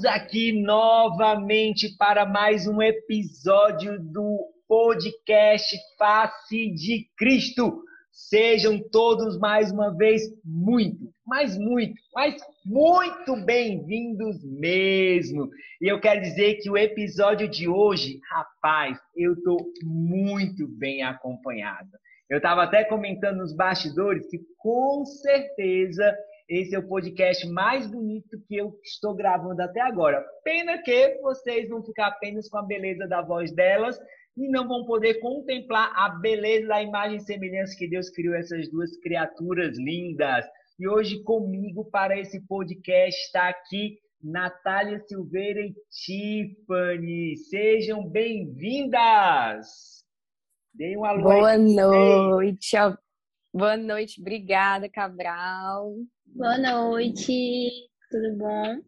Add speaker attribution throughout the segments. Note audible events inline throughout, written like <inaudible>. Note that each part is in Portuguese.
Speaker 1: aqui novamente para mais um episódio do podcast Face de Cristo. Sejam todos mais uma vez muito, mas muito, mas muito bem-vindos mesmo. E eu quero dizer que o episódio de hoje, rapaz, eu estou muito bem acompanhado. Eu estava até comentando nos bastidores que com certeza esse é o podcast mais bonito que eu estou gravando até agora. Pena que vocês vão ficar apenas com a beleza da voz delas e não vão poder contemplar a beleza da imagem e semelhança que Deus criou essas duas criaturas lindas. E hoje comigo para esse podcast está aqui Natália Silveira e Tiffany. Sejam bem-vindas!
Speaker 2: Deem um alô. Boa noite. Boa noite, obrigada, Cabral.
Speaker 3: Boa noite, tudo bom?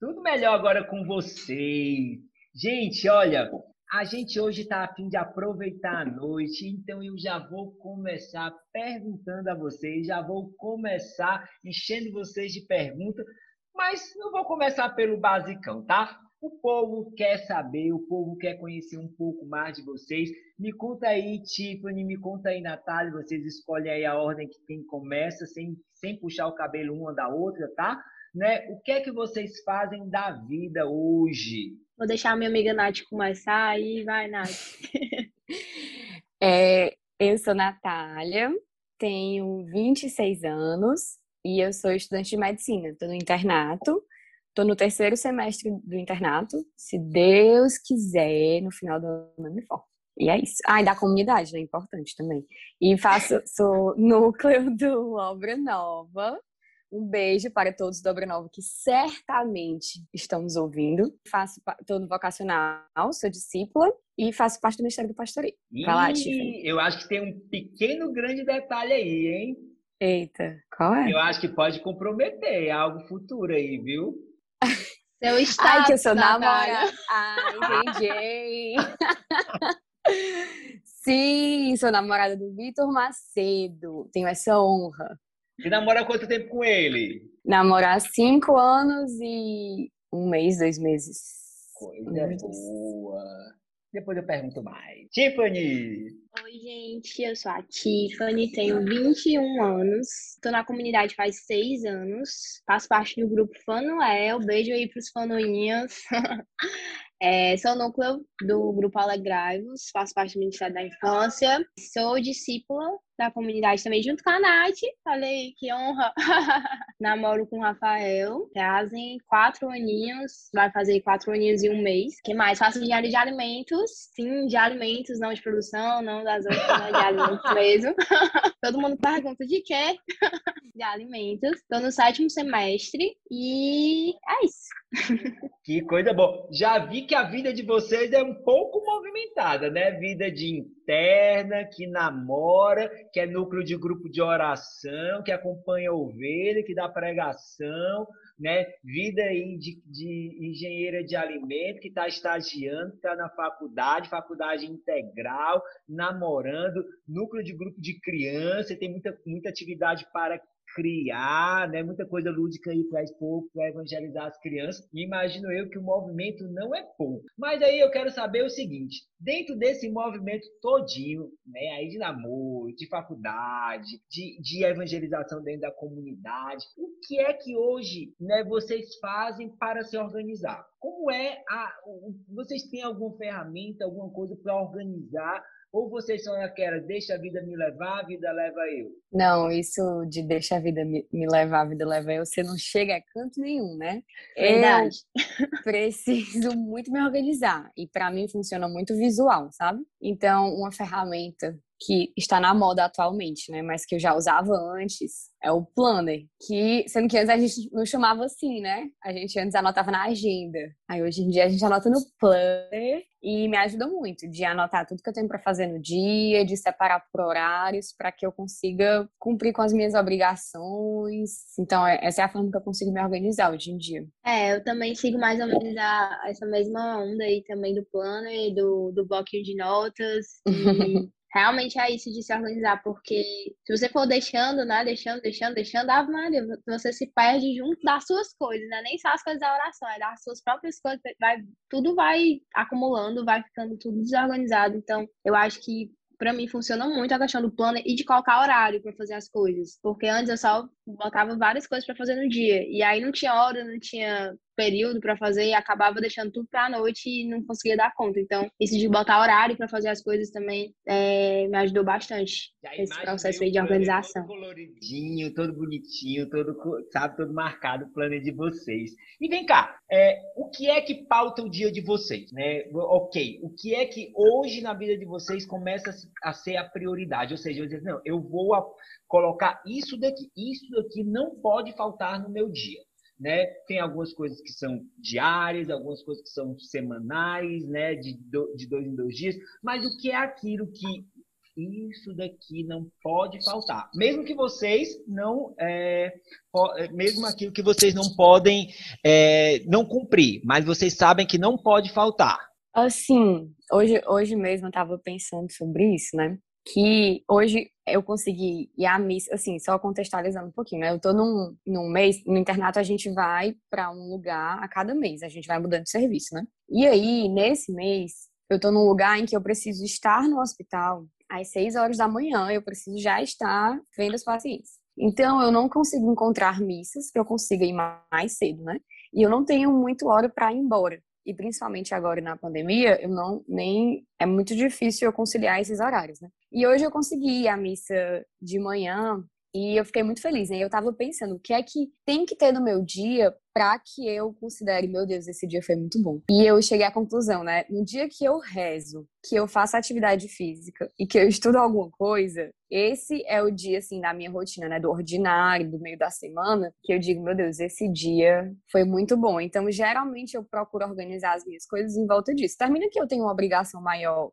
Speaker 1: Tudo melhor agora com vocês. Gente, olha, a gente hoje está a fim de aproveitar a noite, então eu já vou começar perguntando a vocês, já vou começar enchendo vocês de perguntas, mas não vou começar pelo basicão, tá? O povo quer saber, o povo quer conhecer um pouco mais de vocês. Me conta aí, Tiffany, me conta aí, Natália, vocês escolhem aí a ordem que quem começa, sem, sem puxar o cabelo uma da outra, tá? Né? O que é que vocês fazem da vida hoje?
Speaker 3: Vou deixar a minha amiga Nath começar aí, vai, Nath. <laughs>
Speaker 2: é, eu sou Natália, tenho 26 anos e eu sou estudante de medicina, estou no internato. Estou no terceiro semestre do internato. Se Deus quiser, no final do ano eu me formo. E é isso. Ah, e da comunidade, né? Importante também. E faço, sou núcleo <laughs> do Obra Nova. Um beijo para todos do Obra Nova que certamente estão nos ouvindo. Faço todo vocacional, sou discípula e faço parte do Ministério do Pastoreio.
Speaker 1: Vai lá, Tiffany. Eu acho que tem um pequeno grande detalhe aí, hein?
Speaker 2: Eita, qual é?
Speaker 1: Eu acho que pode comprometer algo futuro aí, viu?
Speaker 3: Seu estado,
Speaker 2: Ai, que eu sou namorada. Ah, entendi. <laughs> Sim, sou namorada do Vitor Macedo. Tenho essa honra.
Speaker 1: E namora quanto tempo com ele?
Speaker 2: Namorar há cinco anos e um mês, dois meses.
Speaker 1: Coisa boa. Depois eu pergunto mais. Tiffany!
Speaker 3: Oi, gente, eu sou a Tiffany, tenho 21 anos, estou na comunidade faz seis anos, faço parte do grupo Fanuel, beijo aí pros fanoinhas. <laughs> É, sou núcleo do Grupo Alegrai-vos, faço parte do Ministério da Infância, sou discípula da comunidade também, junto com a Nath. Falei que honra. <laughs> Namoro com o Rafael. Fazem quatro aninhos, vai fazer quatro aninhos e um mês. que mais? Faço engenharia de alimentos. Sim, de alimentos, não de produção, não das outras, não de alimentos <laughs> mesmo. <laughs> Todo mundo pergunta de quê? de alimentos. Estou no sétimo semestre e é isso.
Speaker 1: Que coisa boa. Já vi que a vida de vocês é um pouco movimentada, né? Vida de interna, que namora, que é núcleo de grupo de oração, que acompanha a ovelha, que dá pregação, né? Vida aí de, de engenheira de alimento, que está estagiando, está na faculdade, faculdade integral, namorando, núcleo de grupo de criança, tem muita, muita atividade para criar, né, muita coisa lúdica aí para expor, para evangelizar as crianças. E imagino eu que o movimento não é pouco. Mas aí eu quero saber o seguinte: dentro desse movimento todinho, né, aí de namoro, de faculdade, de, de evangelização dentro da comunidade, o que é que hoje, né, vocês fazem para se organizar? Como é a vocês têm alguma ferramenta, alguma coisa para organizar ou vocês são aquela, deixa a vida me levar, a vida leva eu?
Speaker 2: Não, isso de deixa a vida me, levar, a vida leva eu, você não chega a canto nenhum, né?
Speaker 3: Verdade.
Speaker 2: Eu <laughs> preciso muito me organizar. E para mim funciona muito visual, sabe? Então, uma ferramenta que está na moda atualmente, né? Mas que eu já usava antes, é o planner. Que, sendo que antes a gente não chamava assim, né? A gente antes anotava na agenda. Aí hoje em dia a gente anota no planner e me ajuda muito de anotar tudo que eu tenho para fazer no dia, de separar por horários para que eu consiga cumprir com as minhas obrigações. Então, é, essa é a forma que eu consigo me organizar hoje em dia.
Speaker 3: É, eu também sigo mais ou menos a, essa mesma onda aí também do planner, do, do bloquinho de notas. E <laughs> realmente é isso de se organizar, porque se você for deixando, né, deixando, deixando, deixando, Ave Maria, você se perde junto das suas coisas, né? Nem só as coisas da oração, é das suas próprias coisas, vai, tudo vai acumulando, vai ficando tudo desorganizado. Então, eu acho que para mim funciona muito a questão do plano e de colocar horário para fazer as coisas, porque antes eu só botava várias coisas para fazer no dia e aí não tinha hora, não tinha período para fazer e acabava deixando tudo para a noite e não conseguia dar conta. Então, isso de botar horário para fazer as coisas também é, me ajudou bastante esse processo aí de organização.
Speaker 1: Todo coloridinho, todo bonitinho, todo, sabe, todo marcado o plano de vocês. E vem cá, é, o que é que pauta o dia de vocês, né? Ok, o que é que hoje na vida de vocês começa a ser a prioridade? Ou seja, eu dizer, não, eu vou colocar isso daqui, isso daqui não pode faltar no meu dia né? Tem algumas coisas que são diárias, algumas coisas que são semanais, né? De, do, de dois em dois dias. Mas o que é aquilo que isso daqui não pode faltar? Mesmo que vocês não, é, é, mesmo aquilo que vocês não podem é, não cumprir, mas vocês sabem que não pode faltar.
Speaker 2: Assim, hoje, hoje mesmo eu estava pensando sobre isso, né? Que hoje eu consegui ir à missa, assim, só contextualizando um pouquinho, né? Eu tô num, num mês, no internato a gente vai para um lugar a cada mês, a gente vai mudando de serviço, né? E aí, nesse mês, eu tô num lugar em que eu preciso estar no hospital às seis horas da manhã, eu preciso já estar vendo os pacientes. Então, eu não consigo encontrar missas que eu consiga ir mais cedo, né? E eu não tenho muito hora para ir embora e principalmente agora na pandemia, eu não nem é muito difícil eu conciliar esses horários, né? E hoje eu consegui a missa de manhã e eu fiquei muito feliz, né? Eu tava pensando, o que é que tem que ter no meu dia para que eu considere, meu Deus, esse dia foi muito bom. E eu cheguei à conclusão, né? No dia que eu rezo, que eu faço atividade física e que eu estudo alguma coisa, esse é o dia, assim, da minha rotina, né? Do ordinário, do meio da semana, que eu digo, meu Deus, esse dia foi muito bom. Então, geralmente, eu procuro organizar as minhas coisas em volta disso. Termina que eu tenho uma obrigação maior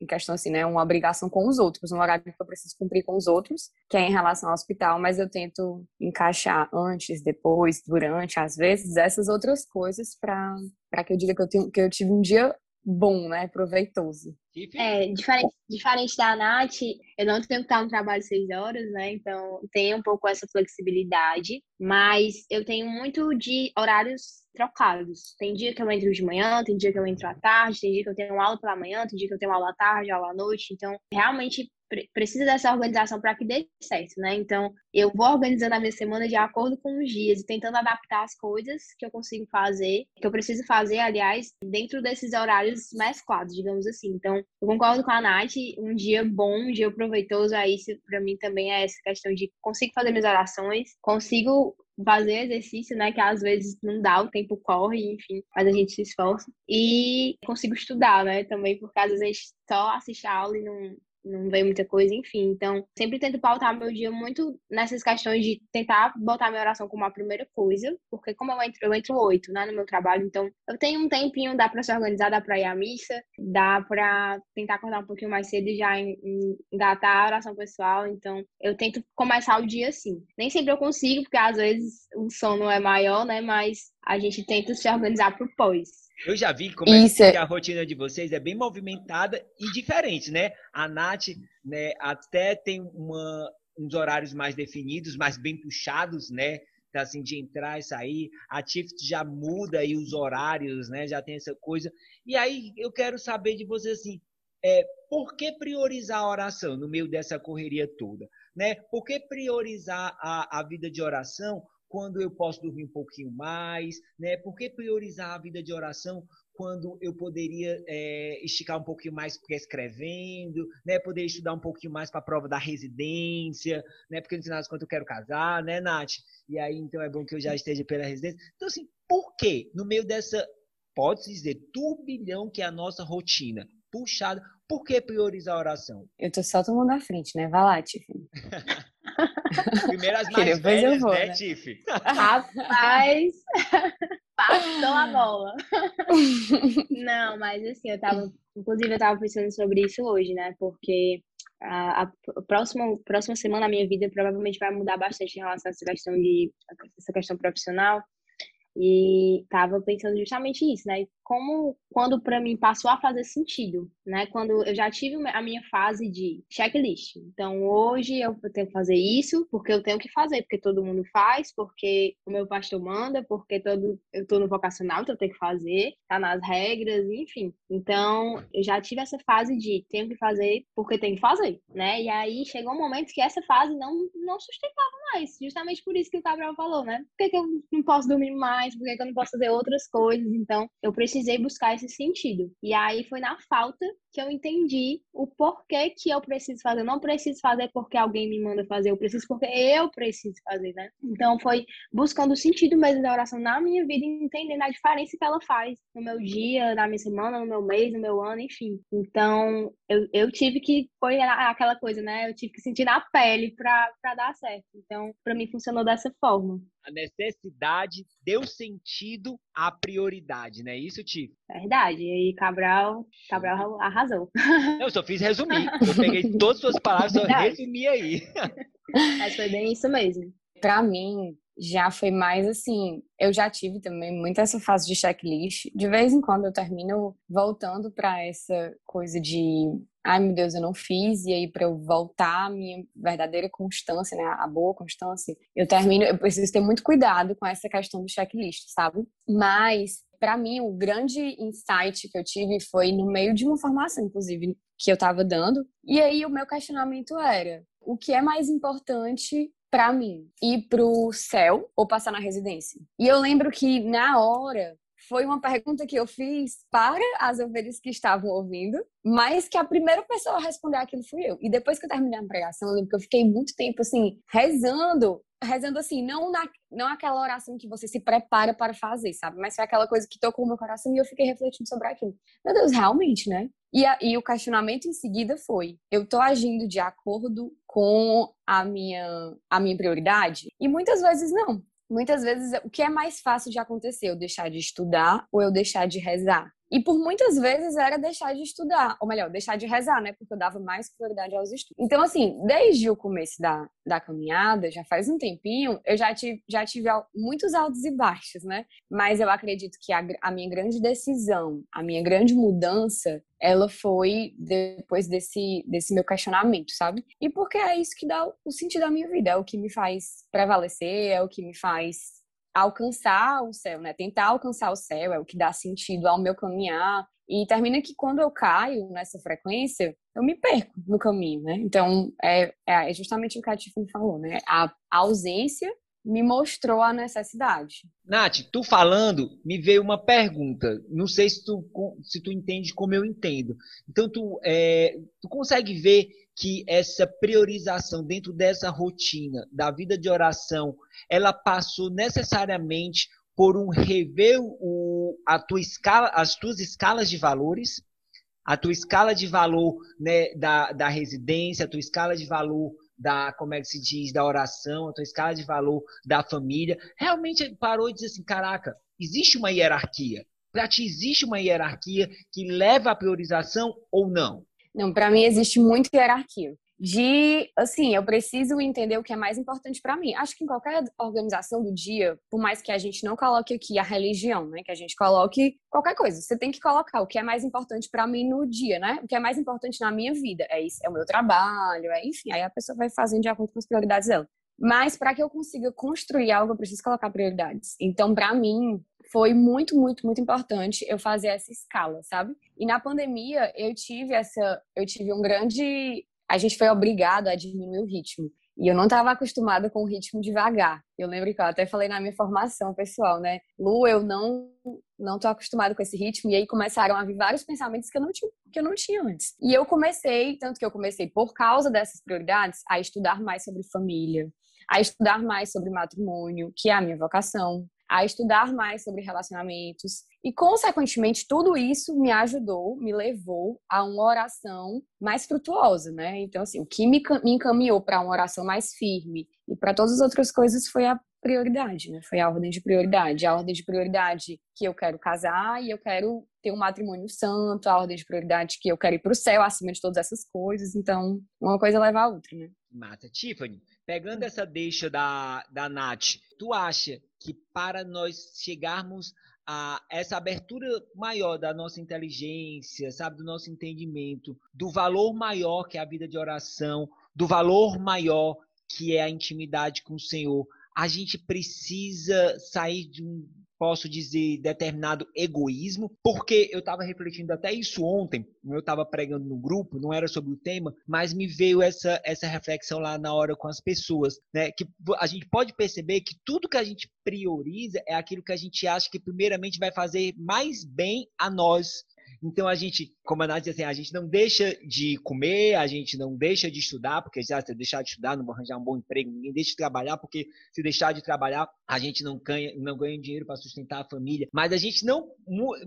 Speaker 2: em questão assim, né, uma obrigação com os outros, um horário que eu preciso cumprir com os outros, que é em relação ao hospital, mas eu tento encaixar antes, depois, durante, às vezes, essas outras coisas para que eu diga que eu, tenho, que eu tive um dia bom, né, proveitoso.
Speaker 3: É, diferente, diferente da Nath, eu não tenho que estar no trabalho seis horas, né? Então tem um pouco essa flexibilidade, mas eu tenho muito de horários trocados. Tem dia que eu entro de manhã, tem dia que eu entro à tarde, tem dia que eu tenho aula pela manhã, tem dia que eu tenho aula à tarde, aula à noite. Então, realmente precisa dessa organização para que dê certo, né? Então, eu vou organizando a minha semana de acordo com os dias e tentando adaptar as coisas que eu consigo fazer, que eu preciso fazer, aliás, dentro desses horários mesclados, digamos assim. Então, eu concordo com a Nath, um dia bom, um dia proveitoso, aí para mim também é essa questão de consigo fazer minhas orações, consigo fazer exercício, né? Que às vezes não dá, o tempo corre, enfim, mas a gente se esforça. E consigo estudar, né? Também, porque às vezes a gente só assiste a aula e não, não vê muita coisa, enfim. Então, sempre tento pautar meu dia muito nessas questões de tentar botar minha oração como a primeira coisa, porque como eu entro, eu entro oito, né, no meu trabalho, então eu tenho um tempinho, dá para se organizar, dá para ir à missa, dá para tentar acordar um pouquinho mais cedo e já engatar a oração pessoal, então eu tento começar o dia assim. Nem sempre eu consigo, porque às vezes o sono é maior, né, mas a gente tenta se organizar pro pós.
Speaker 1: Eu já vi como é que a rotina de vocês é bem movimentada e diferente, né? A Nath né, até tem uma, uns horários mais definidos, mais bem puxados, né? Assim, de entrar e sair. A Tift já muda aí os horários, né? Já tem essa coisa. E aí eu quero saber de vocês assim, é, por que priorizar a oração no meio dessa correria toda? Né? Por que priorizar a, a vida de oração quando eu posso dormir um pouquinho mais, né? Por que priorizar a vida de oração quando eu poderia é, esticar um pouquinho mais escrevendo, né? Poder estudar um pouquinho mais para a prova da residência, né? Porque no final das contas eu quero casar, né, Nath? E aí então é bom que eu já esteja pela residência. Então assim, por que no meio dessa pode-se dizer turbilhão que é a nossa rotina? puxada. Por que priorizar a oração?
Speaker 2: Eu tô só tomando a frente, né? Vai lá, Tiffany. <laughs> <laughs>
Speaker 1: Primeiro as mais velhas, vou, né, né? Tiff?
Speaker 3: Rapaz, <laughs> passou a bola. <laughs> Não, mas assim, eu tava, inclusive eu tava pensando sobre isso hoje, né? Porque a, a, próxima, próxima semana a minha vida provavelmente vai mudar bastante em relação a essa questão de essa questão profissional. E tava pensando justamente isso, né? Como quando para mim passou a fazer sentido, né? Quando eu já tive a minha fase de checklist. Então hoje eu tenho que fazer isso porque eu tenho que fazer, porque todo mundo faz, porque o meu pastor manda, porque todo eu tô no vocacional, então eu tenho que fazer, tá nas regras, enfim. Então eu já tive essa fase de tenho que fazer porque tenho que fazer, né? E aí chegou um momento que essa fase não não sustentava mais, justamente por isso que o Gabriel falou, né? Por que, que eu não posso dormir mais? Por que, que eu não posso fazer outras coisas? Então eu precisei buscar esse sentido. E aí foi na falta que eu entendi o porquê que eu preciso fazer. Eu não preciso fazer porque alguém me manda fazer, eu preciso porque eu preciso fazer, né? Então foi buscando o sentido mesmo da oração na minha vida, entendendo a diferença que ela faz no meu dia, na minha semana, no meu mês, no meu ano, enfim. Então eu, eu tive que foi aquela coisa, né? Eu tive que sentir na pele para dar certo. Então, para mim funcionou dessa forma.
Speaker 1: A necessidade deu sentido à prioridade, né? Isso, Ti?
Speaker 3: Verdade. E aí, Cabral, Cabral arrasou.
Speaker 1: Eu só fiz resumir. <laughs> Eu peguei todas as suas palavras e resumi aí.
Speaker 3: Mas foi bem isso mesmo.
Speaker 2: Para mim, já foi mais assim. Eu já tive também muito essa fase de checklist. De vez em quando eu termino voltando para essa coisa de ai meu Deus, eu não fiz, e aí para eu voltar à minha verdadeira constância, né, a boa constância, eu termino, eu preciso ter muito cuidado com essa questão do checklist, sabe? Mas para mim o grande insight que eu tive foi no meio de uma formação, inclusive, que eu estava dando, e aí o meu questionamento era: o que é mais importante para mim? Ir pro céu ou passar na residência? E eu lembro que na hora foi uma pergunta que eu fiz para as ovelhas que estavam ouvindo, mas que a primeira pessoa a responder aquilo fui eu. E depois que eu terminei a pregação, eu lembro que eu fiquei muito tempo assim, rezando, rezando assim, não, na, não aquela oração que você se prepara para fazer, sabe? Mas foi aquela coisa que tocou no meu coração e eu fiquei refletindo sobre aquilo. Meu Deus, realmente, né? E, a, e o questionamento em seguida foi: eu tô agindo de acordo com a minha, a minha prioridade? E muitas vezes não muitas vezes o que é mais fácil de acontecer? Eu deixar de estudar ou eu deixar de rezar? E por muitas vezes era deixar de estudar, ou melhor, deixar de rezar, né? Porque eu dava mais prioridade aos estudos. Então, assim, desde o começo da, da caminhada, já faz um tempinho, eu já tive, já tive muitos altos e baixos, né? Mas eu acredito que a, a minha grande decisão, a minha grande mudança, ela foi depois desse, desse meu questionamento, sabe? E porque é isso que dá o sentido da minha vida, é o que me faz prevalecer, é o que me faz alcançar o céu, né? Tentar alcançar o céu é o que dá sentido ao meu caminhar. E termina que quando eu caio nessa frequência, eu me perco no caminho, né? Então, é, é justamente o que a Tiffany falou, né? A ausência me mostrou a necessidade.
Speaker 1: Nath, tu falando, me veio uma pergunta. Não sei se tu, se tu entende como eu entendo. Então, tu, é, tu consegue ver que essa priorização dentro dessa rotina da vida de oração, ela passou necessariamente por um rever o, a tua escala, as tuas escalas de valores, a tua escala de valor né, da, da residência, a tua escala de valor da, como é que se diz, da oração, a tua escala de valor da família. Realmente parou e disse assim, caraca, existe uma hierarquia. Para ti existe uma hierarquia que leva à priorização ou não?
Speaker 2: Não, para mim existe muita hierarquia. De, assim, eu preciso entender o que é mais importante para mim. Acho que em qualquer organização do dia, por mais que a gente não coloque aqui a religião, né, que a gente coloque qualquer coisa, você tem que colocar o que é mais importante para mim no dia, né? O que é mais importante na minha vida. É isso, é o meu trabalho, é, enfim, aí a pessoa vai fazendo de acordo com as prioridades dela. Mas para que eu consiga construir algo, eu preciso colocar prioridades. Então, para mim, foi muito, muito, muito importante eu fazer essa escala, sabe? E na pandemia eu tive essa, eu tive um grande, a gente foi obrigado a diminuir o ritmo. E eu não estava acostumada com o ritmo devagar. Eu lembro que eu até falei na minha formação pessoal, né? Lu, eu não não tô acostumada com esse ritmo. E aí começaram a vir vários pensamentos que eu não tinha, que eu não tinha antes. E eu comecei, tanto que eu comecei por causa dessas prioridades, a estudar mais sobre família, a estudar mais sobre matrimônio, que é a minha vocação, a estudar mais sobre relacionamentos. E, consequentemente, tudo isso me ajudou, me levou a uma oração mais frutuosa, né? Então, assim, o que me, encaminhou para uma oração mais firme e para todas as outras coisas foi a prioridade, né? Foi a ordem de prioridade. A ordem de prioridade que eu quero casar e eu quero ter um matrimônio santo, a ordem de prioridade que eu quero ir para o céu acima de todas essas coisas. Então, uma coisa leva a outra, né?
Speaker 1: Mata. Tiffany, pegando essa deixa da, da Nath, tu acha que para nós chegarmos a essa abertura maior da nossa inteligência, sabe, do nosso entendimento, do valor maior que é a vida de oração, do valor maior que é a intimidade com o Senhor, a gente precisa sair de um posso dizer, determinado egoísmo, porque eu estava refletindo até isso ontem, eu estava pregando no grupo, não era sobre o tema, mas me veio essa, essa reflexão lá na hora com as pessoas, né? Que a gente pode perceber que tudo que a gente prioriza é aquilo que a gente acha que primeiramente vai fazer mais bem a nós, então a gente, como a Nath disse assim, a gente não deixa de comer, a gente não deixa de estudar, porque já se deixar de estudar, não vou arranjar um bom emprego, ninguém deixa de trabalhar, porque se deixar de trabalhar, a gente não ganha, não ganha dinheiro para sustentar a família. Mas a gente não,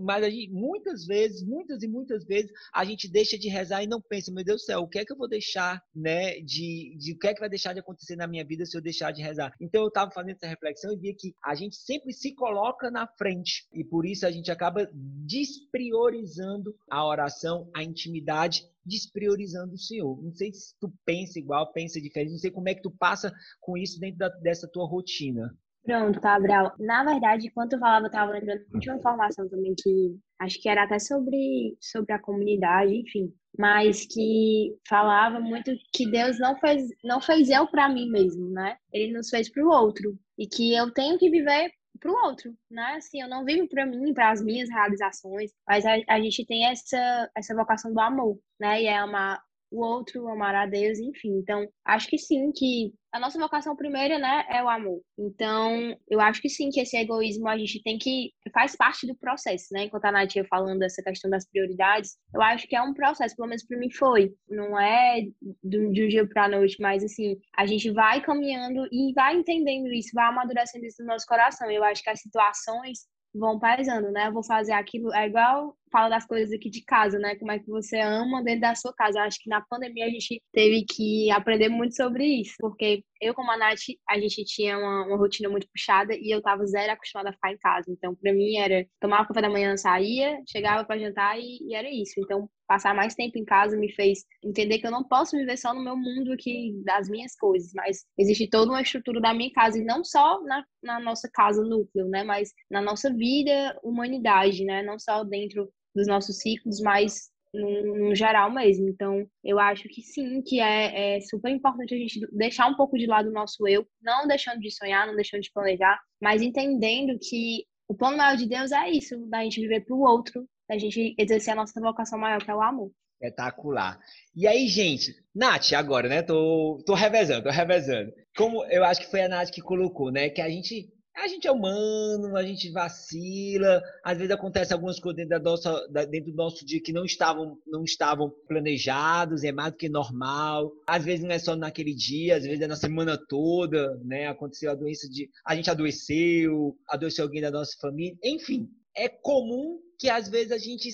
Speaker 1: mas a gente, muitas vezes, muitas e muitas vezes, a gente deixa de rezar e não pensa, meu Deus do céu, o que é que eu vou deixar, né, de, de o que é que vai deixar de acontecer na minha vida se eu deixar de rezar? Então eu estava fazendo essa reflexão e via que a gente sempre se coloca na frente e por isso a gente acaba despriorizando a oração, a intimidade, despriorizando o Senhor. Não sei se tu pensa igual, pensa diferente, não sei como é que tu passa com isso dentro da, dessa tua rotina.
Speaker 3: Pronto, Cabral. Na verdade, enquanto eu falava, eu estava lembrando de uma informação também que acho que era até sobre, sobre a comunidade, enfim, mas que falava muito que Deus não fez, não fez eu para mim mesmo, né? Ele nos fez para o outro e que eu tenho que viver para o outro, né? Assim, eu não vivo para mim, para as minhas realizações, mas a, a gente tem essa, essa vocação do amor, né? E é amar o outro, amar a Deus, enfim. Então, acho que sim, que a nossa vocação primeira, né, é o amor. Então, eu acho que sim, que esse egoísmo a gente tem que faz parte do processo, né? Enquanto a Nath ia falando dessa questão das prioridades, eu acho que é um processo, pelo menos para mim foi. Não é de um dia para noite, mas assim, a gente vai caminhando e vai entendendo isso, vai amadurecendo isso no nosso coração. Eu acho que as situações vão pesando, né? Eu vou fazer aquilo, é igual fala das coisas aqui de casa, né? Como é que você ama dentro da sua casa. Eu acho que na pandemia a gente teve que aprender muito sobre isso, porque eu, como a Nath, a gente tinha uma, uma rotina muito puxada e eu tava zero acostumada a ficar em casa. Então, para mim, era tomar café da manhã, saía, chegava para jantar e, e, era isso. Então, passar mais tempo em casa me fez entender que eu não posso viver só no meu mundo aqui, das minhas coisas, mas existe toda uma estrutura da minha casa, e não só na, na nossa casa núcleo, né? Mas na nossa vida, humanidade, né? Não só dentro dos nossos ciclos, mas no, geral mesmo. Então, eu acho que sim, que é, é, super importante a gente deixar um pouco de lado o nosso eu, não deixando de sonhar, não deixando de planejar, mas entendendo que o plano maior de Deus é isso, da gente viver para o outro, da gente exercer a nossa vocação maior, que é o amor.
Speaker 1: Espetacular. E aí, gente, Nath, agora, né? Tô, tô revezando, tô revezando. Como eu acho que foi a Nath que colocou, né? Que a gente a gente é humano, a gente vacila, às vezes acontece algumas coisas dentro, da nossa, dentro do nosso dia que não estavam, não estavam planejados, é mais do que normal. Às vezes não é só naquele dia, às vezes é na semana toda, né? Aconteceu a doença de. A gente adoeceu, adoeceu alguém da nossa família, enfim. É comum que às vezes a gente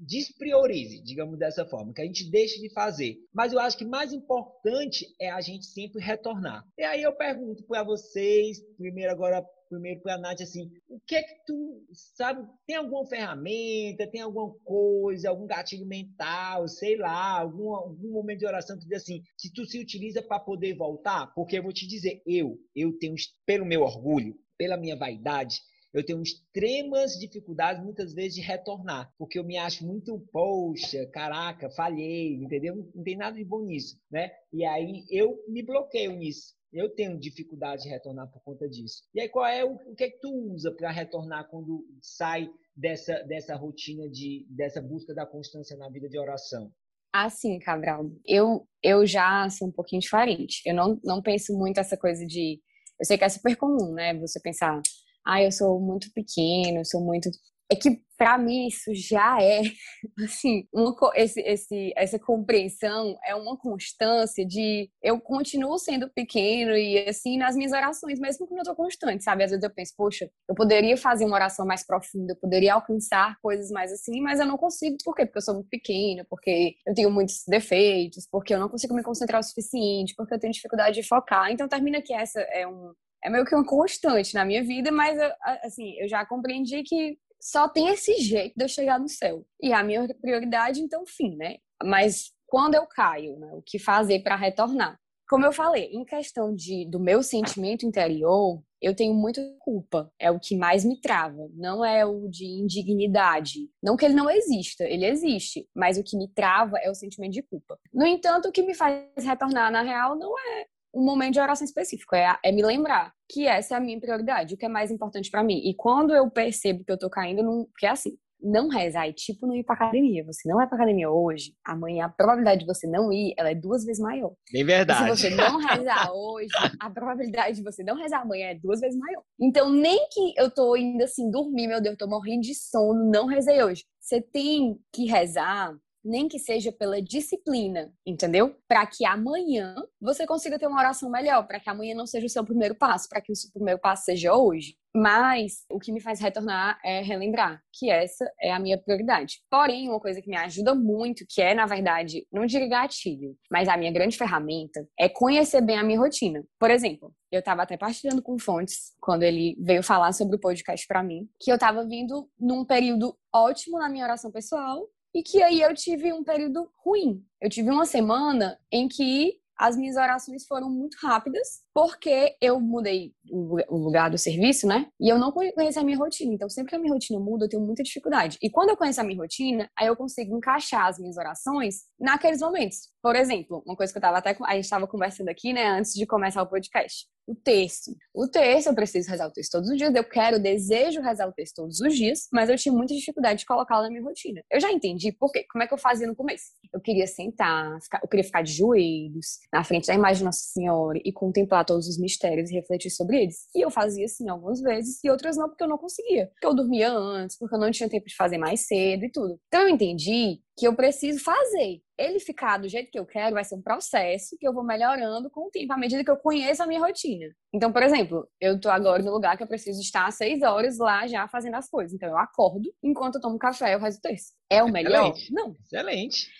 Speaker 1: despriorize, digamos dessa forma, que a gente deixe de fazer. Mas eu acho que mais importante é a gente sempre retornar. E aí eu pergunto para vocês, primeiro agora primeiro para a Nath, assim, o que é que tu, sabe, tem alguma ferramenta, tem alguma coisa, algum gatilho mental, sei lá, algum, algum momento de oração que diz assim, que tu se utiliza para poder voltar? Porque eu vou te dizer, eu, eu tenho, pelo meu orgulho, pela minha vaidade, eu tenho extremas dificuldades muitas vezes de retornar, porque eu me acho muito, poxa, caraca, falhei, entendeu? Não tem nada de bom nisso, né? E aí eu me bloqueio nisso. Eu tenho dificuldade de retornar por conta disso. E aí, qual é o, o que é que tu usa para retornar quando sai dessa, dessa rotina de dessa busca da constância na vida de oração?
Speaker 2: Assim, Cabral, eu eu já sou um pouquinho diferente. Eu não, não penso muito essa coisa de eu sei que é super comum, né? Você pensar, ah, eu sou muito pequeno, sou muito é que para mim isso já é <laughs> assim uma, esse, esse, essa compreensão é uma constância de eu continuo sendo pequeno e assim nas minhas orações mesmo quando eu tô constante sabe? Às vezes eu penso poxa eu poderia fazer uma oração mais profunda eu poderia alcançar coisas mais assim mas eu não consigo. Por quê? Porque eu sou muito pequeno porque eu tenho muitos defeitos porque eu não consigo me concentrar o suficiente porque eu tenho dificuldade de focar. Então termina que essa é um é meio que uma constante na minha vida, mas assim, eu já compreendi que só tem esse jeito de eu chegar no céu. E a minha prioridade, então, fim, né? Mas quando eu caio, né, o que fazer para retornar? Como eu falei, em questão de, do meu sentimento interior, eu tenho muita culpa. É o que mais me trava. Não é o de indignidade. Não que ele não exista, ele existe. Mas o que me trava é o sentimento de culpa. No entanto, o que me faz retornar na real não é um momento de oração específico, é, é me lembrar que essa é a minha prioridade, o que é mais importante para mim. E quando eu percebo que eu tô caindo, num, porque é assim, não rezar é tipo não ir pra academia. Você não vai pra academia hoje, amanhã a probabilidade de você não ir, ela é duas vezes maior.
Speaker 1: Bem verdade.
Speaker 2: E se você não rezar <laughs> hoje, a probabilidade de você não rezar amanhã é duas vezes maior. Então, nem que eu tô indo assim, dormir, meu Deus, tô morrendo de sono, não rezei hoje. Você tem que rezar nem que seja pela disciplina, entendeu? Para que amanhã você consiga ter uma oração melhor, para que amanhã não seja o seu primeiro passo, para que o seu primeiro passo seja hoje. Mas o que me faz retornar é relembrar que essa é a minha prioridade. Porém, uma coisa que me ajuda muito, que é, na verdade, não digo gatilho, mas a minha grande ferramenta, é conhecer bem a minha rotina. Por exemplo, eu estava até partilhando com Fontes, quando ele veio falar sobre o podcast para mim, que eu estava vindo num período ótimo na minha oração pessoal e que aí eu tive um período ruim. Eu tive uma semana em que as minhas orações foram muito rápidas, porque eu mudei o lugar do serviço, né? E eu não conheço a minha rotina. Então, sempre que a minha rotina muda, eu tenho muita dificuldade. E quando eu conheço a minha rotina, aí eu consigo encaixar as minhas orações naqueles momentos. Por exemplo, uma coisa que eu tava até a gente estava conversando aqui, né, antes de começar o podcast. O texto. O texto, eu preciso rezar o texto todos os dias, eu quero, desejo rezar o texto todos os dias, mas eu tinha muita dificuldade de colocá-lo na minha rotina. Eu já entendi por quê. Como é que eu fazia no começo? Eu queria sentar, eu queria ficar de joelhos na frente da imagem de Nossa Senhora e contemplar todos os mistérios e refletir sobre eles. E eu fazia assim algumas vezes e outras não, porque eu não conseguia. Porque eu dormia antes, porque eu não tinha tempo de fazer mais cedo e tudo. Então eu entendi que eu preciso fazer. Ele ficar do jeito que eu quero vai ser um processo que eu vou melhorando com o tempo, à medida que eu conheço a minha rotina. Então, por exemplo, eu tô agora no lugar que eu preciso estar às seis horas lá já fazendo as coisas. Então, eu acordo, enquanto eu tomo café, eu rezo o texto. É o melhor?
Speaker 1: Excelente.
Speaker 2: Não.
Speaker 1: Excelente.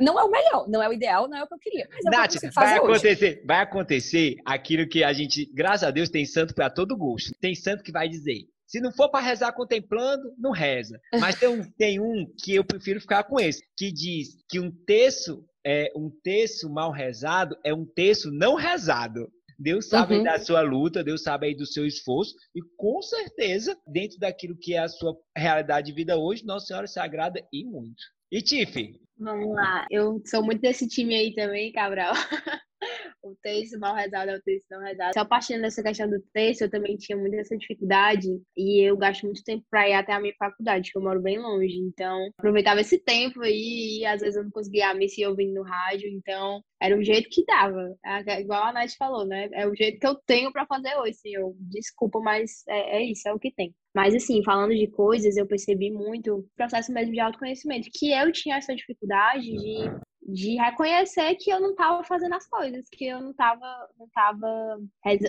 Speaker 2: Não é o melhor, não é o ideal, não é o que eu queria. Mas é
Speaker 1: Nath, vai acontecer, hoje. vai acontecer aquilo que a gente, graças a Deus, tem santo para todo gosto. Tem santo que vai dizer: se não for para rezar contemplando, não reza. Mas tem um, tem um que eu prefiro ficar com esse, que diz que um texto é um texto mal rezado é um texto não rezado. Deus sabe uhum. da sua luta, Deus sabe aí do seu esforço e com certeza, dentro daquilo que é a sua realidade de vida hoje, Nossa Senhora se agrada e muito. E Tiff?
Speaker 3: Vamos lá, eu sou muito desse time aí também, Cabral. <laughs> o texto mal rezado é o texto não rezado. Só partindo dessa questão do texto, eu também tinha muita essa dificuldade e eu gasto muito tempo para ir até a minha faculdade, que eu moro bem longe. Então, aproveitava esse tempo aí e às vezes eu não conseguia me se ouvindo no rádio, então era o jeito que dava. Igual a Nath falou, né? É o jeito que eu tenho para fazer hoje. Eu desculpa, mas é, é isso, é o que tem. Mas, assim, falando de coisas, eu percebi muito o processo mesmo de autoconhecimento, que eu tinha essa dificuldade de de reconhecer que eu não estava fazendo as coisas, que eu não estava não tava,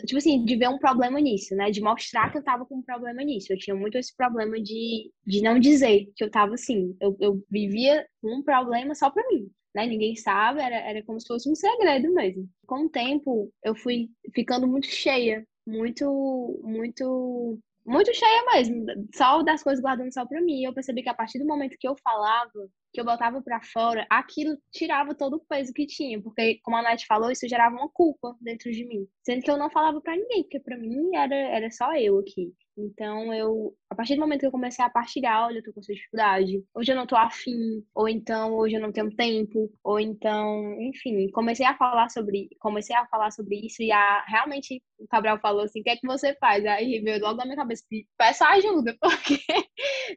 Speaker 3: tipo assim, de ver um problema nisso, né? De mostrar que eu estava com um problema nisso. Eu tinha muito esse problema de, de não dizer que eu estava assim. Eu, eu vivia um problema só para mim. Né? Ninguém sabe, era, era como se fosse um segredo mesmo. Com o tempo, eu fui ficando muito cheia, muito, muito muito cheia mesmo, só das coisas guardando só pra mim. Eu percebi que a partir do momento que eu falava, que eu botava para fora, aquilo tirava todo o peso que tinha, porque como a Nath falou, isso gerava uma culpa dentro de mim, sendo que eu não falava para ninguém, porque para mim era era só eu aqui. Então, eu, a partir do momento que eu comecei a partilhar, olha, eu tô com essa dificuldade, hoje eu não tô afim, ou então hoje eu não tenho tempo, ou então, enfim, comecei a falar sobre, comecei a falar sobre isso e a realmente o Cabral falou assim: "O que é que você faz?" Aí veio logo na minha cabeça: "Peça ajuda, <laughs> porque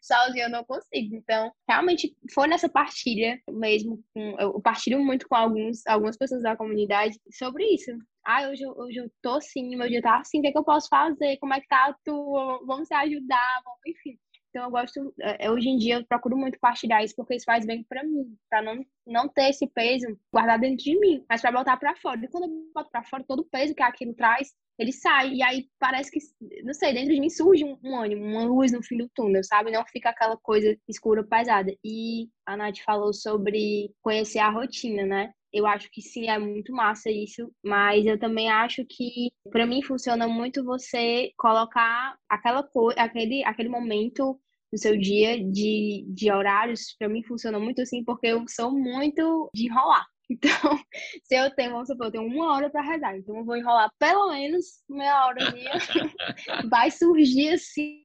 Speaker 3: sozinho eu não consigo". Então, realmente foi nessa partilha mesmo, eu partilho muito com alguns algumas pessoas da comunidade sobre isso, ah, hoje, hoje eu tô assim, meu dia tá assim, o que, é que eu posso fazer? Como é que tá a tua? Vamos se ajudar, vamos, enfim. Então eu gosto, é, hoje em dia eu procuro muito partilhar isso porque isso faz bem para mim, para não não ter esse peso guardado dentro de mim, mas para botar para fora. E quando eu boto para fora todo o peso que aquilo traz, ele sai. E aí parece que, não sei, dentro de mim surge um, um ânimo, uma luz no fim do túnel, sabe? Não fica aquela coisa escura, pesada. E a Nath falou sobre conhecer a rotina, né? Eu acho que sim, é muito massa isso, mas eu também acho que para mim funciona muito você colocar aquela coisa, aquele, aquele momento no seu dia de, de horários, para mim funciona muito assim, porque eu sou muito de enrolar. <laughs> Então, se eu tenho, vamos supor, eu tenho uma hora para rezar, então eu vou enrolar pelo menos meia hora <laughs> vai surgir assim.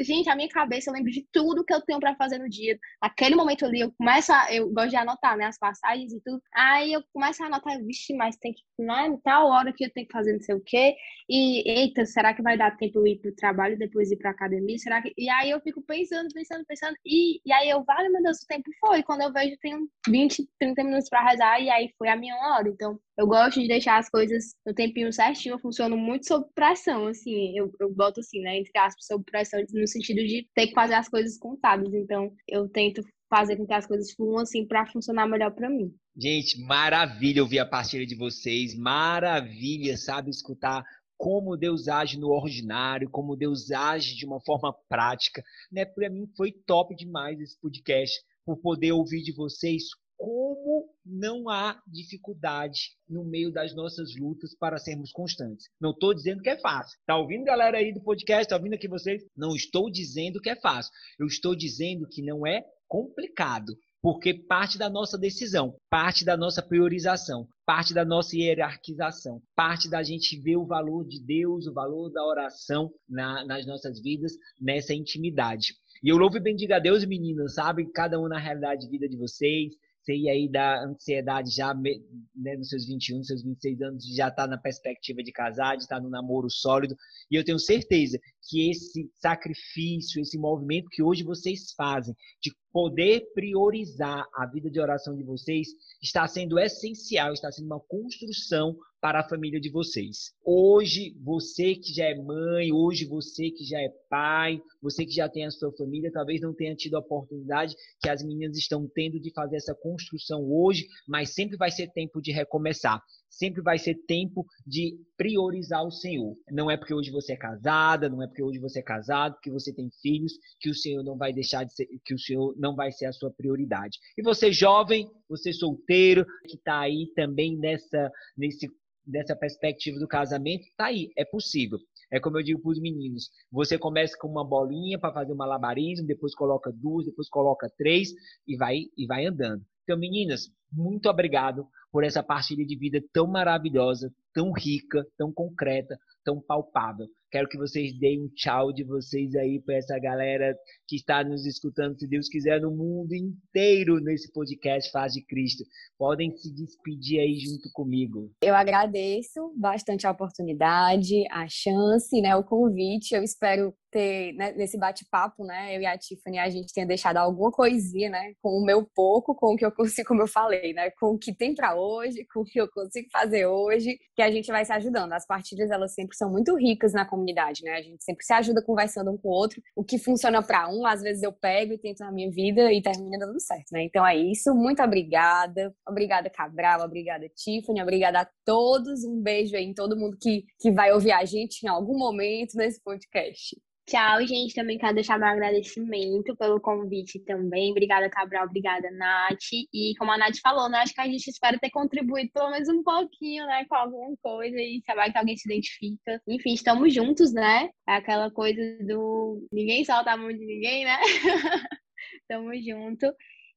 Speaker 3: Gente, a minha cabeça, eu lembro de tudo que eu tenho para fazer no dia. Aquele momento ali, eu começo a. Eu gosto de anotar, né? As passagens e tudo. Aí eu começo a anotar, vixe, mas tem que. Não é tal hora que eu tenho que fazer não sei o quê. E, eita, será que vai dar tempo eu ir pro trabalho depois ir pra academia? Será que. E aí eu fico pensando, pensando, pensando. E, e aí eu, vale, meu Deus, o tempo foi. Quando eu vejo, tenho 20, 30 minutos para rezar e aí foi a minha hora. Então, eu gosto de deixar as coisas no tempinho certinho, eu funciono muito sob pressão, assim, eu, eu boto assim, né, entre aspas, sob pressão, no sentido de ter que fazer as coisas contadas. Então, eu tento fazer com que as coisas fluam assim para funcionar melhor para mim.
Speaker 1: Gente, maravilha ouvir a partilha de vocês, maravilha, sabe, escutar como Deus age no ordinário, como Deus age de uma forma prática, né? Para mim foi top demais esse podcast por poder ouvir de vocês como não há dificuldade no meio das nossas lutas para sermos constantes. Não estou dizendo que é fácil. Tá ouvindo, galera aí do podcast? Tá ouvindo aqui vocês? Não estou dizendo que é fácil. Eu estou dizendo que não é complicado. Porque parte da nossa decisão, parte da nossa priorização, parte da nossa hierarquização, parte da gente ver o valor de Deus, o valor da oração na, nas nossas vidas, nessa intimidade. E eu louvo e bendiga a Deus, meninas, sabe? Cada um na realidade de vida de vocês, sei aí da ansiedade já né, nos seus 21, seus 26 anos, já está na perspectiva de casar, de estar tá no namoro sólido. E eu tenho certeza que esse sacrifício, esse movimento que hoje vocês fazem, de poder priorizar a vida de oração de vocês, está sendo essencial, está sendo uma construção para a família de vocês. Hoje, você que já é mãe, hoje você que já é pai, você que já tem a sua família, talvez não tenha tido a oportunidade que as meninas estão tendo de fazer essa construção hoje, mas sempre vai ser tempo de recomeçar sempre vai ser tempo de priorizar o Senhor. Não é porque hoje você é casada, não é porque hoje você é casado, que você tem filhos, que o Senhor não vai deixar de ser, que o Senhor não vai ser a sua prioridade. E você jovem, você solteiro, que está aí também nessa, nesse, nessa perspectiva do casamento, tá aí, é possível. É como eu digo para os meninos: você começa com uma bolinha para fazer um malabarismo, depois coloca duas, depois coloca três e vai e vai andando. Então, meninas, muito obrigado por essa partilha de vida tão maravilhosa, tão rica, tão concreta, tão palpável. Quero que vocês deem um tchau de vocês aí para essa galera que está nos escutando, se Deus quiser, no mundo inteiro nesse podcast Faz de Cristo. Podem se despedir aí junto comigo.
Speaker 2: Eu agradeço bastante a oportunidade, a chance, né, o convite. Eu espero ter, né, nesse bate-papo, né, eu e a Tiffany, a gente tenha deixado alguma coisinha, né, com o meu pouco, com o que eu consigo, como eu falei, né, com o que tem para hoje, com o que eu consigo fazer hoje, que a gente vai se ajudando. As partilhas, elas sempre são muito ricas na comunidade, né, a gente sempre se ajuda conversando um com o outro. O que funciona para um, às vezes eu pego e tento na minha vida e termina dando certo, né. Então é isso, muito obrigada. Obrigada, Cabral, obrigada, Tiffany, obrigada a todos. Um beijo aí em todo mundo que, que vai ouvir a gente em algum momento nesse podcast.
Speaker 3: Tchau, gente. Também quero deixar meu agradecimento pelo convite também. Obrigada, Cabral. Obrigada, Nath. E como a Nath falou, né? Acho que a gente espera ter contribuído pelo menos um pouquinho, né? Com alguma coisa e saber que alguém se identifica. Enfim, estamos juntos, né? É aquela coisa do ninguém solta a mão de ninguém, né? <laughs> Tamo junto.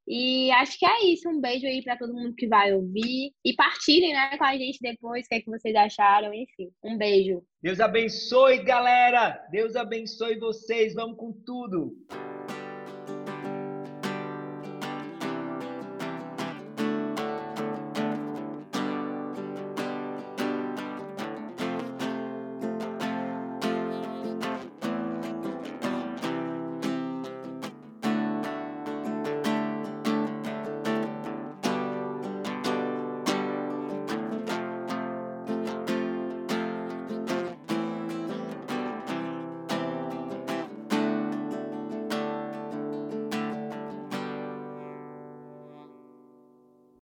Speaker 3: E acho que é isso. Um beijo aí para todo mundo que vai ouvir. E partilhem né, com a gente depois o que, é que vocês acharam. Enfim, um beijo.
Speaker 1: Deus abençoe, galera. Deus abençoe vocês. Vamos com tudo.